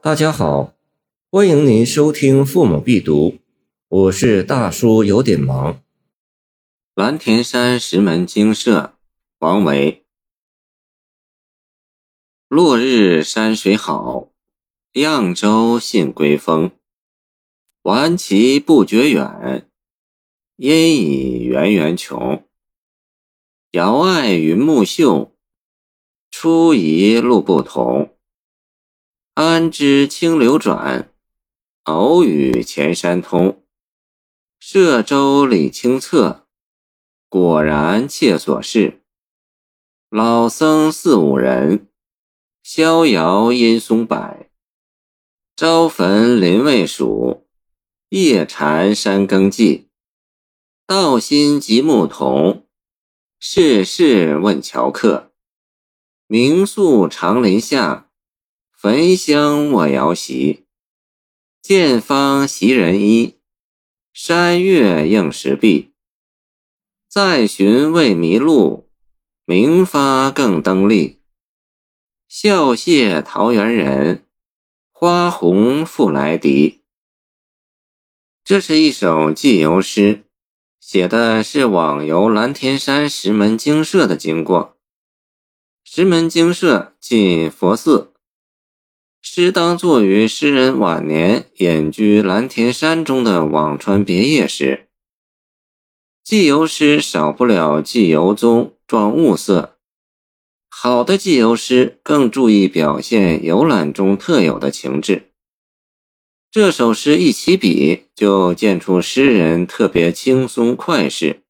大家好，欢迎您收听《父母必读》，我是大叔，有点忙。蓝田山石门精舍，王维。落日山水好，扬州信归风。玩骑不觉远，烟已圆圆穷。遥爱云木秀，初疑路不同。安知清流转，偶与前山通。涉舟理清侧，果然切所示。老僧四五人，逍遥阴松柏。朝焚林未数，夜禅山更寂。道心即牧童。世事问樵客，名宿长林下，焚香卧瑶席。见方袭人衣，山月映石壁。再寻未迷路，明发更登历。笑谢桃源人，花红复来敌。这是一首寄游诗。写的是网游蓝天山石门精舍的经过。石门精舍近佛寺，诗当作于诗人晚年隐居蓝田山中的辋川别业时。寄游诗少不了寄游踪、状物色。好的寄游诗更注意表现游览中特有的情致。这首诗一起笔，就见出诗人特别轻松快适。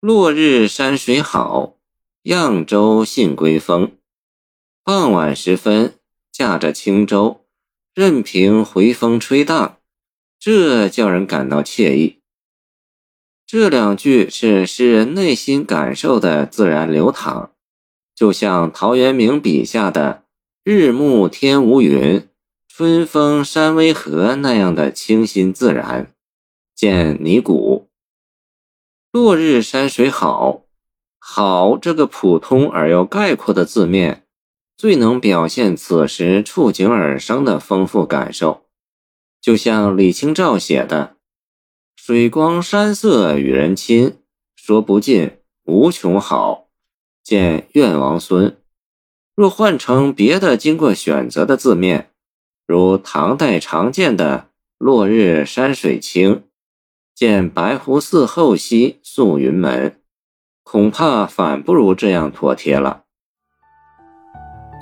落日山水好，扬州信归风。傍晚时分，驾着轻舟，任凭回风吹荡，这叫人感到惬意。这两句是诗人内心感受的自然流淌，就像陶渊明笔下的“日暮天无云”。春风山微和那样的清新自然，见泥谷。落日山水好，好这个普通而又概括的字面，最能表现此时触景而生的丰富感受。就像李清照写的：“水光山色与人亲，说不尽，无穷好。”见愿王孙。若换成别的经过选择的字面。如唐代常见的“落日山水清”，见白湖寺后溪宿云门，恐怕反不如这样妥帖了。